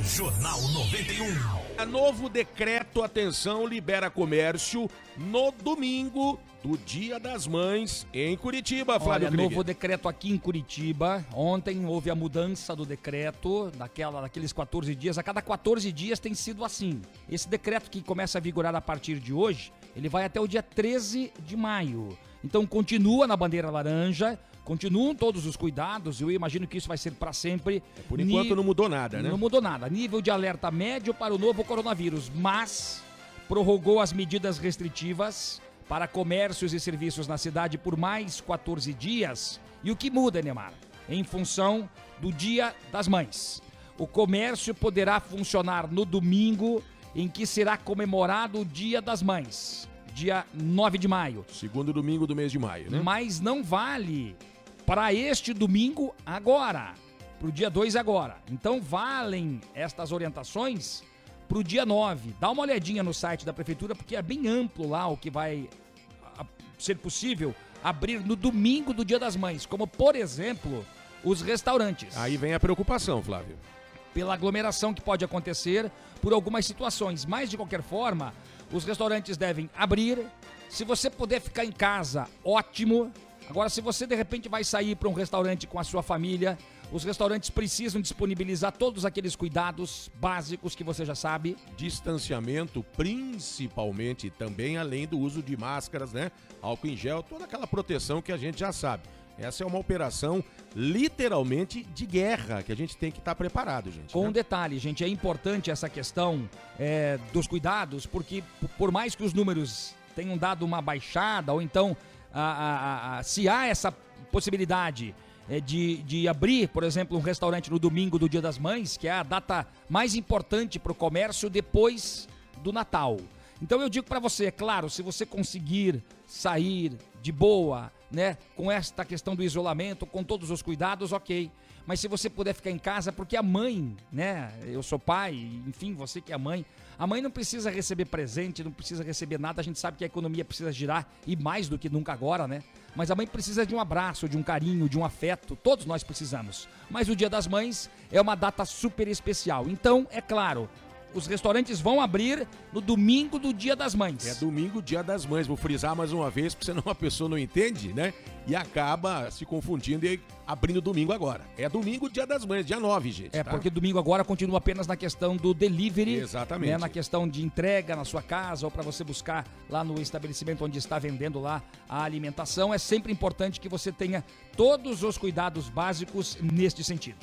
Jornal 91. A novo decreto, atenção, libera comércio no domingo do Dia das Mães em Curitiba, Flávio Olha, Krieger. novo decreto aqui em Curitiba. Ontem houve a mudança do decreto, daquela, daqueles 14 dias. A cada 14 dias tem sido assim. Esse decreto que começa a vigorar a partir de hoje, ele vai até o dia 13 de maio. Então continua na bandeira laranja, continuam todos os cuidados. Eu imagino que isso vai ser para sempre. Por enquanto não mudou nada, né? Não mudou nada. Nível de alerta médio para o novo coronavírus, mas prorrogou as medidas restritivas para comércios e serviços na cidade por mais 14 dias. E o que muda, Neymar? Em função do Dia das Mães. O comércio poderá funcionar no domingo em que será comemorado o Dia das Mães, dia 9 de maio. Segundo domingo do mês de maio, né? Mas não vale para este domingo agora, para o dia 2 agora. Então valem estas orientações para o dia 9. Dá uma olhadinha no site da prefeitura, porque é bem amplo lá o que vai ser possível abrir no domingo do Dia das Mães, como por exemplo os restaurantes Aí vem a preocupação, Flávio. Pela aglomeração que pode acontecer por algumas situações. Mas, de qualquer forma, os restaurantes devem abrir. Se você puder ficar em casa, ótimo. Agora, se você de repente vai sair para um restaurante com a sua família, os restaurantes precisam disponibilizar todos aqueles cuidados básicos que você já sabe. Distanciamento, principalmente, também além do uso de máscaras, né? Álcool em gel, toda aquela proteção que a gente já sabe. Essa é uma operação literalmente de guerra que a gente tem que estar preparado, gente. Com um né? detalhe, gente, é importante essa questão é, dos cuidados, porque por mais que os números tenham dado uma baixada, ou então a- a- a- se há essa possibilidade é, de, de abrir, por exemplo, um restaurante no domingo do Dia das Mães, que é a data mais importante para o comércio depois do Natal. Então eu digo para você, é claro, se você conseguir sair de boa, né, com esta questão do isolamento, com todos os cuidados, ok. Mas se você puder ficar em casa, porque a mãe, né, eu sou pai, enfim, você que é mãe, a mãe não precisa receber presente, não precisa receber nada, a gente sabe que a economia precisa girar e mais do que nunca agora, né? Mas a mãe precisa de um abraço, de um carinho, de um afeto, todos nós precisamos. Mas o Dia das Mães é uma data super especial. Então, é claro, os restaurantes vão abrir no domingo do Dia das Mães. É domingo, dia das mães. Vou frisar mais uma vez, porque senão a pessoa não entende, né? E acaba se confundindo e abrindo domingo agora. É domingo, dia das mães, dia 9, gente. É, tá? porque domingo agora continua apenas na questão do delivery. Exatamente. né, na questão de entrega na sua casa ou para você buscar lá no estabelecimento onde está vendendo lá a alimentação. É sempre importante que você tenha todos os cuidados básicos neste sentido.